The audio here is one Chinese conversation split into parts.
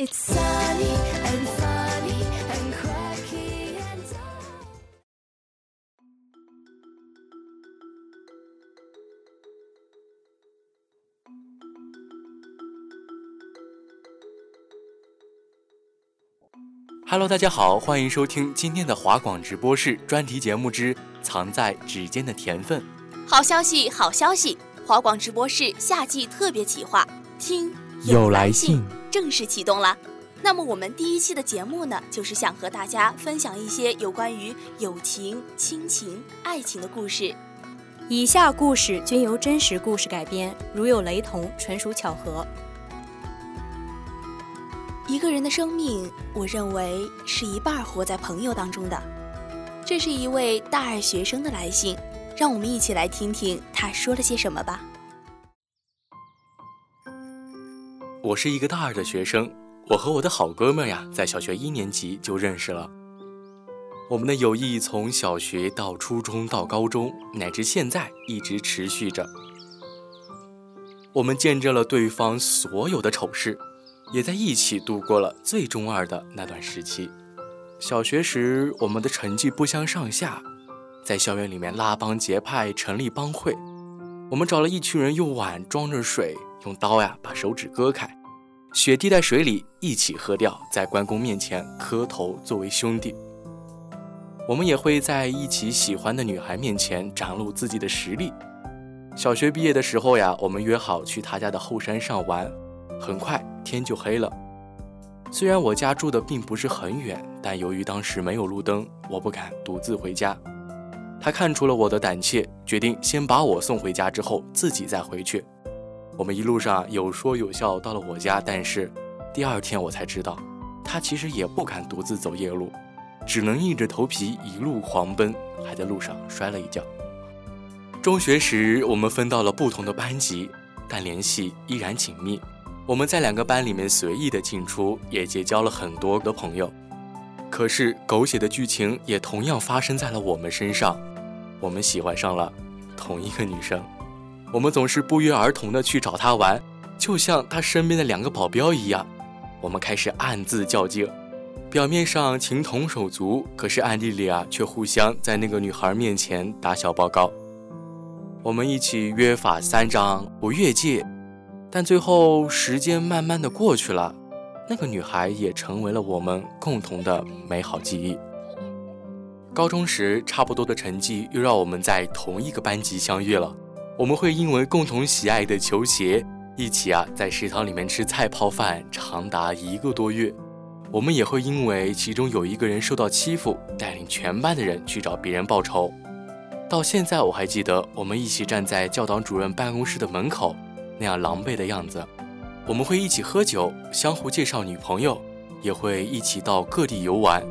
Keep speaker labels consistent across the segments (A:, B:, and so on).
A: Hello，大家好，欢迎收听今天的华广直播室专题节目之《藏在指尖的甜分》。
B: 好消息，好消息！华广直播室夏季特别企划，听
A: 有来信
B: 正式启动了。那么我们第一期的节目呢，就是想和大家分享一些有关于友情、亲情、爱情的故事。
C: 以下故事均由真实故事改编，如有雷同，纯属巧合。
B: 一个人的生命，我认为是一半活在朋友当中的。这是一位大二学生的来信，让我们一起来听听他说了些什么吧。
A: 我是一个大二的学生，我和我的好哥们呀，在小学一年级就认识了。我们的友谊从小学到初中到高中，乃至现在一直持续着。我们见证了对方所有的丑事。也在一起度过了最中二的那段时期。小学时，我们的成绩不相上下，在校园里面拉帮结派，成立帮会。我们找了一群人，用碗装着水，用刀呀把手指割开，血滴在水里一起喝掉，在关公面前磕头作为兄弟。我们也会在一起喜欢的女孩面前展露自己的实力。小学毕业的时候呀，我们约好去他家的后山上玩。很快天就黑了，虽然我家住的并不是很远，但由于当时没有路灯，我不敢独自回家。他看出了我的胆怯，决定先把我送回家，之后自己再回去。我们一路上有说有笑到了我家，但是第二天我才知道，他其实也不敢独自走夜路，只能硬着头皮一路狂奔，还在路上摔了一跤。中学时我们分到了不同的班级，但联系依然紧密。我们在两个班里面随意的进出，也结交了很多的朋友。可是狗血的剧情也同样发生在了我们身上，我们喜欢上了同一个女生。我们总是不约而同的去找她玩，就像她身边的两个保镖一样。我们开始暗自较劲，表面上情同手足，可是暗地里啊，却互相在那个女孩面前打小报告。我们一起约法三章，不越界。但最后，时间慢慢的过去了，那个女孩也成为了我们共同的美好记忆。高中时，差不多的成绩又让我们在同一个班级相遇了。我们会因为共同喜爱的球鞋，一起啊在食堂里面吃菜泡饭长达一个多月。我们也会因为其中有一个人受到欺负，带领全班的人去找别人报仇。到现在我还记得，我们一起站在教导主任办公室的门口。那样狼狈的样子，我们会一起喝酒，相互介绍女朋友，也会一起到各地游玩。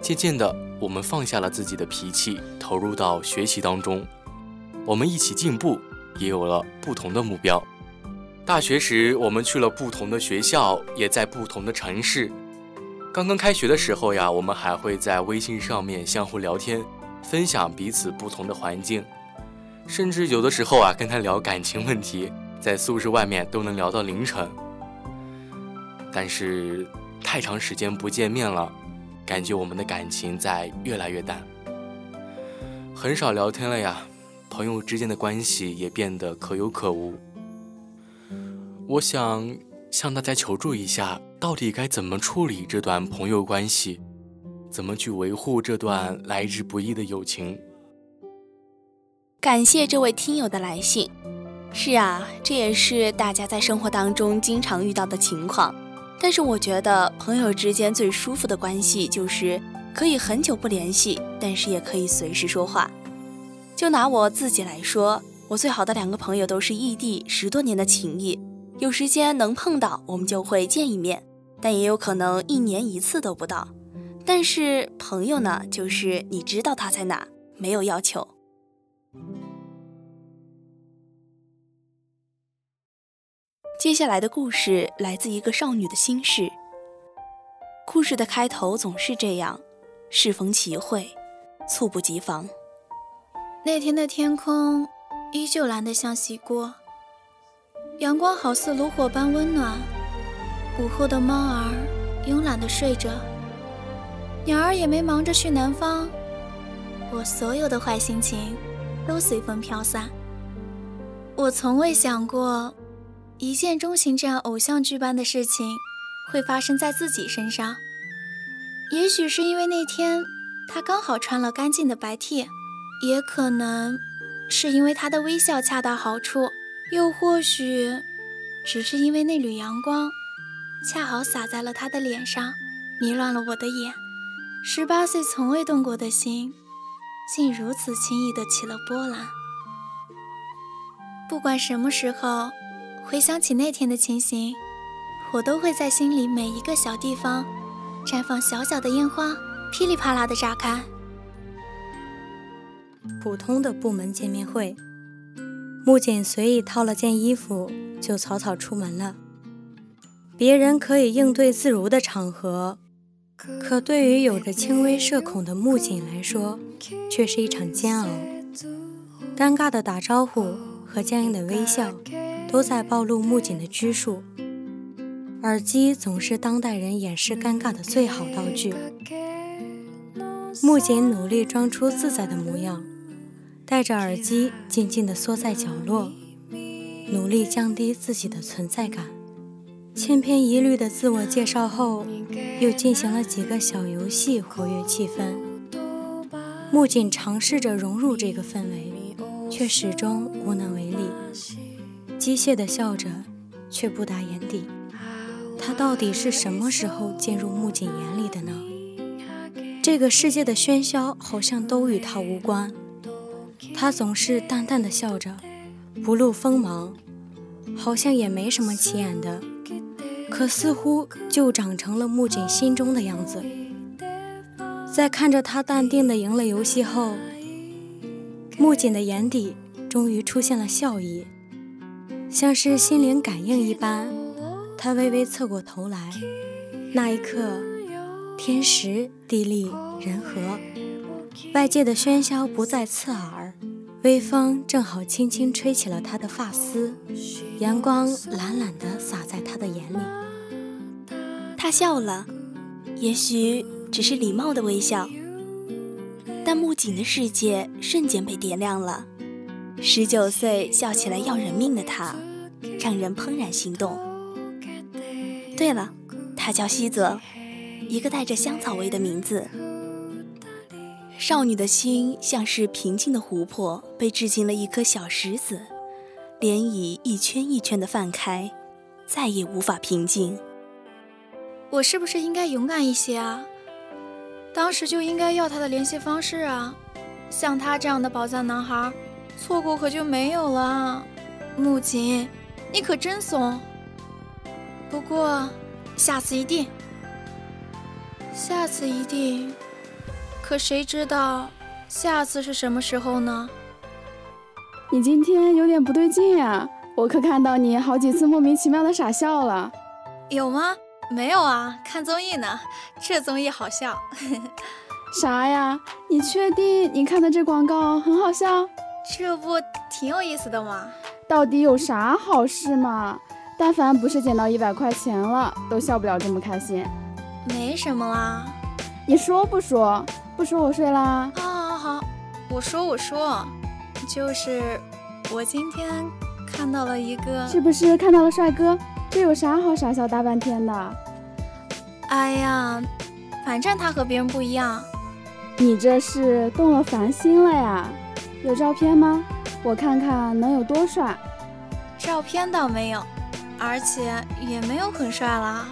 A: 渐渐的，我们放下了自己的脾气，投入到学习当中。我们一起进步，也有了不同的目标。大学时，我们去了不同的学校，也在不同的城市。刚刚开学的时候呀，我们还会在微信上面相互聊天，分享彼此不同的环境，甚至有的时候啊，跟他聊感情问题。在宿舍外面都能聊到凌晨，但是太长时间不见面了，感觉我们的感情在越来越淡，很少聊天了呀。朋友之间的关系也变得可有可无。我想向大家求助一下，到底该怎么处理这段朋友关系，怎么去维护这段来之不易的友情？
B: 感谢这位听友的来信。是啊，这也是大家在生活当中经常遇到的情况。但是我觉得朋友之间最舒服的关系就是可以很久不联系，但是也可以随时说话。就拿我自己来说，我最好的两个朋友都是异地十多年的情谊，有时间能碰到我们就会见一面，但也有可能一年一次都不到。但是朋友呢，就是你知道他在哪，没有要求。接下来的故事来自一个少女的心事。故事的开头总是这样：适逢其会，猝不及防。
D: 那天的天空依旧蓝得像洗过，阳光好似炉火般温暖。午后的猫儿慵懒地睡着，鸟儿也没忙着去南方。我所有的坏心情都随风飘散。我从未想过。一见钟情这样偶像剧般的事情，会发生在自己身上。也许是因为那天他刚好穿了干净的白 T，也可能是因为他的微笑恰到好处，又或许只是因为那缕阳光恰好洒在了他的脸上，迷乱了我的眼。十八岁从未动过的心，竟如此轻易地起了波澜。不管什么时候。回想起那天的情形，我都会在心里每一个小地方绽放小小的烟花，噼里啪啦的炸开。
C: 普通的部门见面会，木槿随意套了件衣服就草草出门了。别人可以应对自如的场合，可对于有着轻微社恐的木槿来说，却是一场煎熬。尴尬的打招呼和僵硬的微笑。都在暴露木槿的拘束。耳机总是当代人掩饰尴尬的最好道具。木槿努力装出自在的模样，戴着耳机静静地缩在角落，努力降低自己的存在感。千篇一律的自我介绍后，又进行了几个小游戏活跃气氛。木槿尝试着融入这个氛围，却始终无能为力。机械地笑着，却不达眼底。他到底是什么时候进入木槿眼里的呢？这个世界的喧嚣好像都与他无关。他总是淡淡的笑着，不露锋芒，好像也没什么起眼的。可似乎就长成了木槿心中的样子。在看着他淡定的赢了游戏后，木槿的眼底终于出现了笑意。像是心灵感应一般，他微微侧过头来，那一刻，天时地利人和，外界的喧嚣不再刺耳，微风正好轻轻吹起了他的发丝，阳光懒懒地洒在他的眼里。
B: 他笑了，也许只是礼貌的微笑，但木槿的世界瞬间被点亮了。十九岁笑起来要人命的他，让人怦然心动。对了，他叫西泽，一个带着香草味的名字。少女的心像是平静的湖泊，被掷进了一颗小石子，涟漪一圈一圈的泛开，再也无法平静。
D: 我是不是应该勇敢一些啊？当时就应该要他的联系方式啊！像他这样的宝藏男孩。错过可就没有了，木槿，你可真怂。不过，下次一定，下次一定。可谁知道下次是什么时候呢？
E: 你今天有点不对劲呀，我可看到你好几次莫名其妙的傻笑了。
D: 有吗？没有啊，看综艺呢，这综艺好笑。
E: 啥呀？你确定你看的这广告很好笑？
D: 这不挺有意思的吗？
E: 到底有啥好事嘛？但凡不是捡到一百块钱了，都笑不了这么开心。
D: 没什么啦，
E: 你说不说？不说我睡啦。
D: 好好好，我说我说，就是我今天看到了一个，
E: 是不是看到了帅哥？这有啥好傻笑大半天的？
D: 哎呀，反正他和别人不一样。
E: 你这是动了凡心了呀？有照片吗？我看看能有多帅。
D: 照片倒没有，而且也没有很帅啦。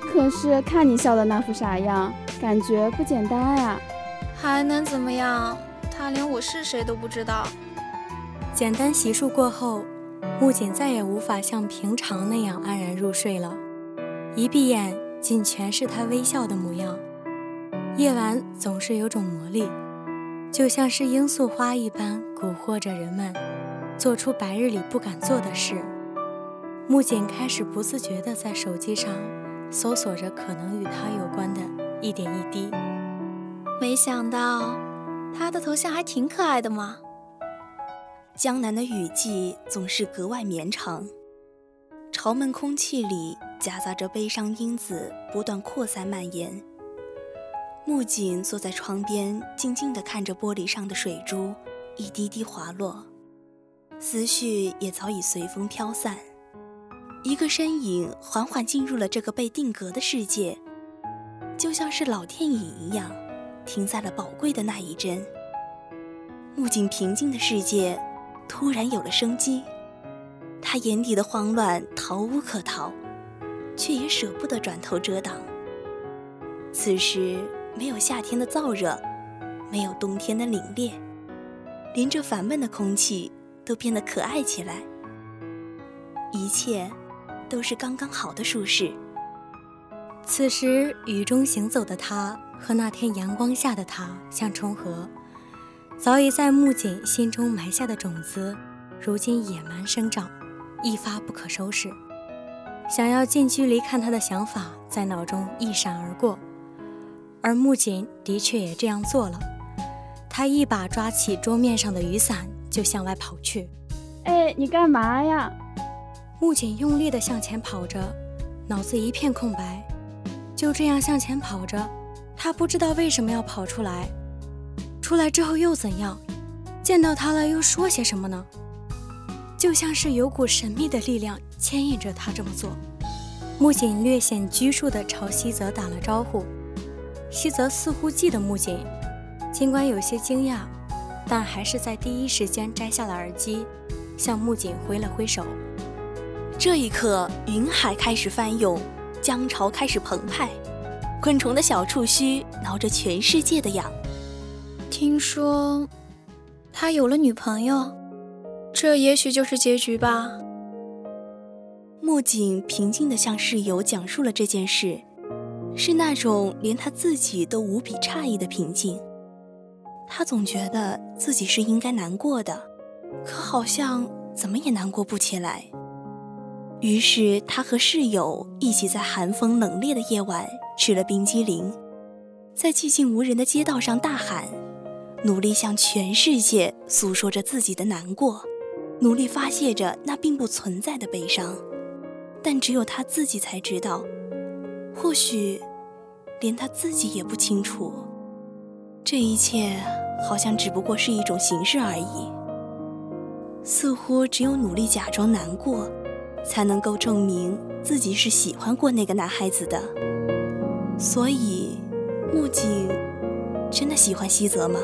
E: 可是看你笑的那副傻样，感觉不简单呀。
D: 还能怎么样？他连我是谁都不知道。
C: 简单洗漱过后，木槿再也无法像平常那样安然入睡了。一闭眼，尽全是他微笑的模样。夜晚总是有种魔力，就像是罂粟花一般，蛊惑着人们，做出白日里不敢做的事。木槿开始不自觉地在手机上搜索着可能与他有关的一点一滴。
D: 没想到，他的头像还挺可爱的嘛。
B: 江南的雨季总是格外绵长，潮闷空气里夹杂着悲伤因子，不断扩散蔓延。木槿坐在窗边，静静地看着玻璃上的水珠一滴滴滑落，思绪也早已随风飘散。一个身影缓缓进入了这个被定格的世界，就像是老电影一样。停在了宝贵的那一帧，木槿平静的世界突然有了生机。他眼底的慌乱逃无可逃，却也舍不得转头遮挡。此时没有夏天的燥热，没有冬天的凛冽，连这烦闷的空气都变得可爱起来。一切都是刚刚好的舒适。
C: 此时雨中行走的他。和那天阳光下的他相重合，早已在木槿心中埋下的种子，如今野蛮生长，一发不可收拾。想要近距离看他的想法在脑中一闪而过，而木槿的确也这样做了。他一把抓起桌面上的雨伞，就向外跑去。
E: 哎，你干嘛呀？
C: 木槿用力地向前跑着，脑子一片空白，就这样向前跑着。他不知道为什么要跑出来，出来之后又怎样？见到他了又说些什么呢？就像是有股神秘的力量牵引着他这么做。木槿略显拘束地朝西泽打了招呼，西泽似乎记得木槿，尽管有些惊讶，但还是在第一时间摘下了耳机，向木槿挥了挥手。
B: 这一刻，云海开始翻涌，江潮开始澎湃。昆虫的小触须挠着全世界的痒。
D: 听说他有了女朋友，这也许就是结局吧。
B: 木槿平静地向室友讲述了这件事，是那种连他自己都无比诧异的平静。他总觉得自己是应该难过的，可好像怎么也难过不起来。于是他和室友一起在寒风冷冽的夜晚。吃了冰激凌，在寂静无人的街道上大喊，努力向全世界诉说着自己的难过，努力发泄着那并不存在的悲伤，但只有他自己才知道，或许连他自己也不清楚，这一切好像只不过是一种形式而已。似乎只有努力假装难过，才能够证明自己是喜欢过那个男孩子的。所以，木槿真的喜欢西泽吗？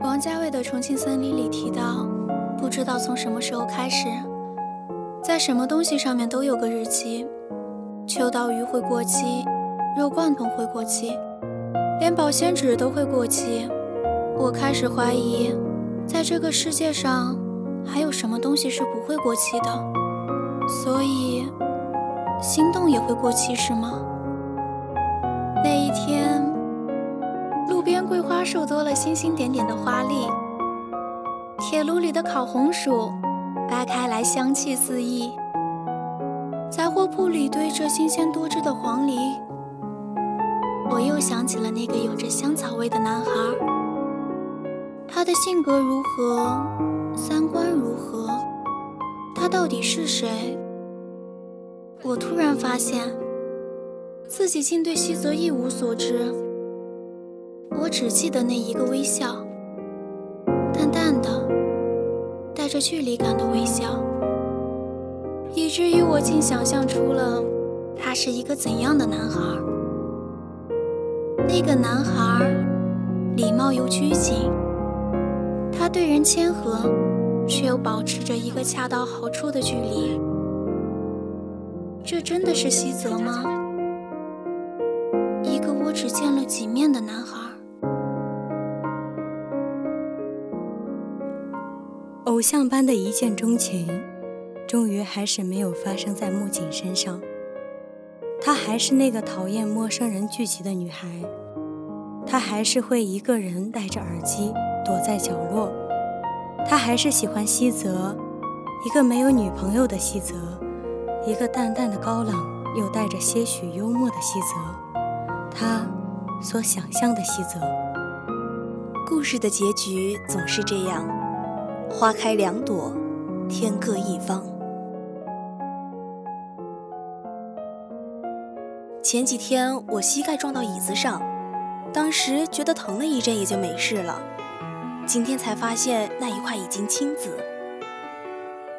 D: 王家卫的《重庆森林》里提到，不知道从什么时候开始，在什么东西上面都有个日期，秋刀鱼会过期，肉罐头会过期，连保鲜纸都会过期。我开始怀疑，在这个世界上还有什么东西是不会过期的。所以，心动也会过期是吗？那一天，路边桂花树多了星星点点的花粒，铁炉里的烤红薯掰开来香气四溢，杂货铺里堆着新鲜多汁的黄梨。我又想起了那个有着香草味的男孩，他的性格如何，三观如何，他到底是谁？我突然发现。自己竟对西泽一无所知，我只记得那一个微笑，淡淡的，带着距离感的微笑，以至于我竟想象出了他是一个怎样的男孩。那个男孩礼貌又拘谨，他对人谦和，却又保持着一个恰到好处的距离。这真的是西泽吗？一个我只见了几面的男孩。
C: 偶像般的一见钟情，终于还是没有发生在木槿身上。她还是那个讨厌陌生人聚集的女孩，她还是会一个人戴着耳机躲在角落，他还是喜欢西泽，一个没有女朋友的西泽，一个淡淡的高冷又带着些许幽默的西泽，他所想象的西泽。
B: 故事的结局总是这样。花开两朵，天各一方。前几天我膝盖撞到椅子上，当时觉得疼了一阵，也就没事了。今天才发现那一块已经青紫。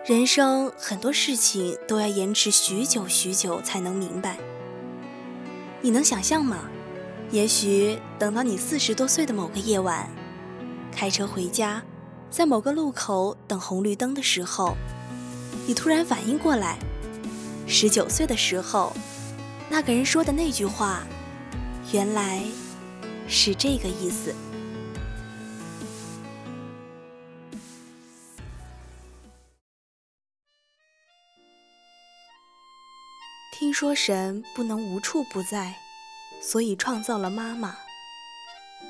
B: 人生很多事情都要延迟许久许久才能明白。你能想象吗？也许等到你四十多岁的某个夜晚，开车回家。在某个路口等红绿灯的时候，你突然反应过来，十九岁的时候，那个人说的那句话，原来是这个意思。听说神不能无处不在，所以创造了妈妈。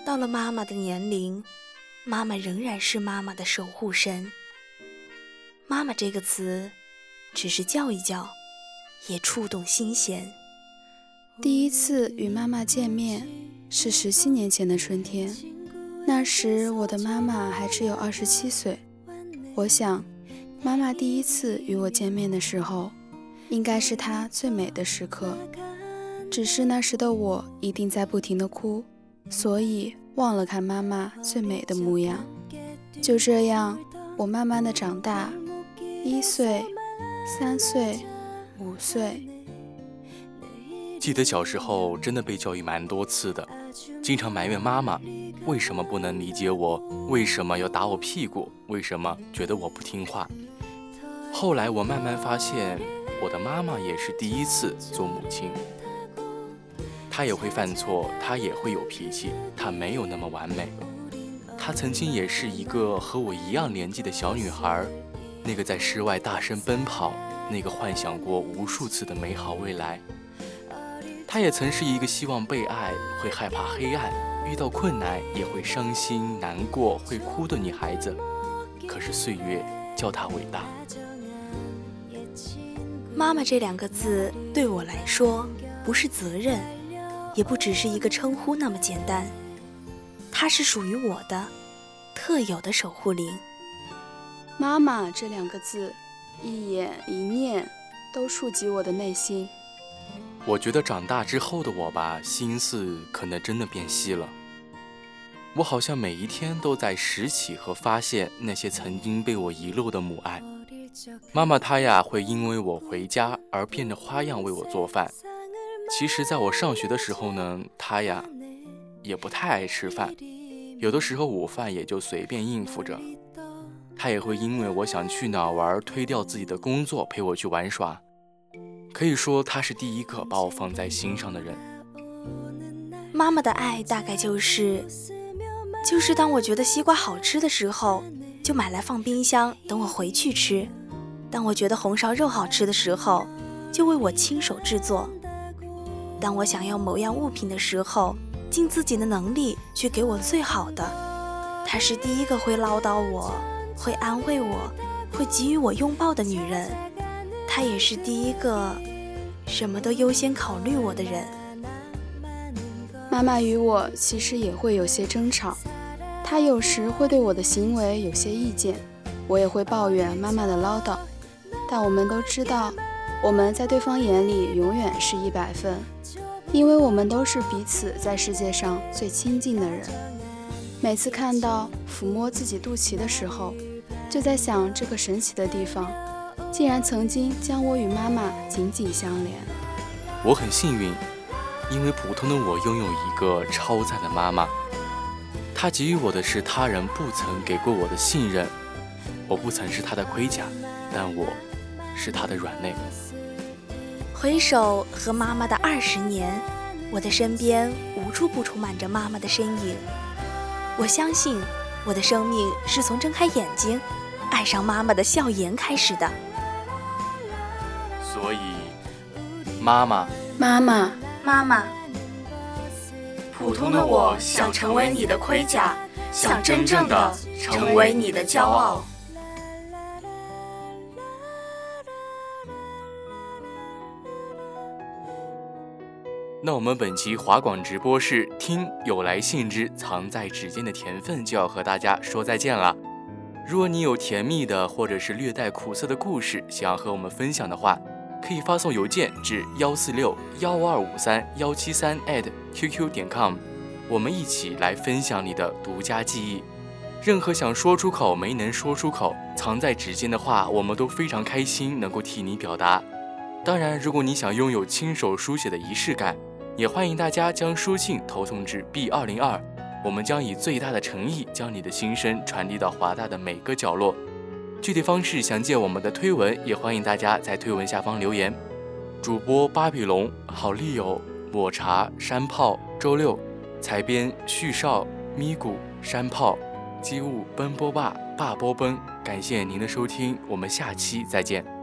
B: 到了妈妈的年龄。妈妈仍然是妈妈的守护神。妈妈这个词，只是叫一叫，也触动心弦。
E: 第一次与妈妈见面是十七年前的春天，那时我的妈妈还只有二十七岁。我想，妈妈第一次与我见面的时候，应该是她最美的时刻。只是那时的我一定在不停的哭，所以。忘了看妈妈最美的模样，就这样，我慢慢的长大，一岁、三岁、五岁。
A: 记得小时候真的被教育蛮多次的，经常埋怨妈妈为什么不能理解我，为什么要打我屁股，为什么觉得我不听话。后来我慢慢发现，我的妈妈也是第一次做母亲。她也会犯错，她也会有脾气，她没有那么完美。她曾经也是一个和我一样年纪的小女孩，那个在室外大声奔跑，那个幻想过无数次的美好未来。她也曾是一个希望被爱，会害怕黑暗，遇到困难也会伤心难过，会哭的女孩子。可是岁月叫她伟大。
B: 妈妈这两个字对我来说，不是责任。也不只是一个称呼那么简单，它是属于我的特有的守护灵。
E: 妈妈这两个字，一眼一念都触及我的内心。
A: 我觉得长大之后的我吧，心思可能真的变细了。我好像每一天都在拾起和发现那些曾经被我遗漏的母爱。妈妈她呀，会因为我回家而变着花样为我做饭。其实，在我上学的时候呢，她呀，也不太爱吃饭，有的时候午饭也就随便应付着。她也会因为我想去哪玩，推掉自己的工作陪我去玩耍。可以说，她是第一个把我放在心上的人。
B: 妈妈的爱大概就是，就是当我觉得西瓜好吃的时候，就买来放冰箱等我回去吃；当我觉得红烧肉好吃的时候，就为我亲手制作。当我想要某样物品的时候，尽自己的能力去给我最好的。她是第一个会唠叨我、会安慰我、会给予我拥抱的女人。她也是第一个什么都优先考虑我的人。
E: 妈妈与我其实也会有些争吵，她有时会对我的行为有些意见，我也会抱怨妈妈的唠叨。但我们都知道。我们在对方眼里永远是一百分，因为我们都是彼此在世界上最亲近的人。每次看到抚摸自己肚脐的时候，就在想这个神奇的地方，竟然曾经将我与妈妈紧紧相连。
A: 我很幸运，因为普通的我拥有一个超赞的妈妈。她给予我的是他人不曾给过我的信任。我不曾是她的盔甲，但我是她的软肋。
B: 回首和妈妈的二十年，我的身边无处不充满着妈妈的身影。我相信，我的生命是从睁开眼睛，爱上妈妈的笑颜开始的。
A: 所以，妈妈，
E: 妈妈，
D: 妈妈，
F: 普通的我想成为你的盔甲，想真正的成为你的骄傲。
A: 那我们本期华广直播室听有来信之藏在指尖的甜分就要和大家说再见了。如果你有甜蜜的或者是略带苦涩的故事想要和我们分享的话，可以发送邮件至幺四六幺二五三幺七三 @QQ 点 com，我们一起来分享你的独家记忆。任何想说出口没能说出口藏在指尖的话，我们都非常开心能够替你表达。当然，如果你想拥有亲手书写的仪式感，也欢迎大家将书信投送至 B 二零二，我们将以最大的诚意将你的心声传递到华大的每个角落。具体方式详见我们的推文，也欢迎大家在推文下方留言。主播巴比龙、好丽友、抹茶、山炮、周六、采编旭少、咪咕、山炮、机务奔波霸、霸波奔，感谢您的收听，我们下期再见。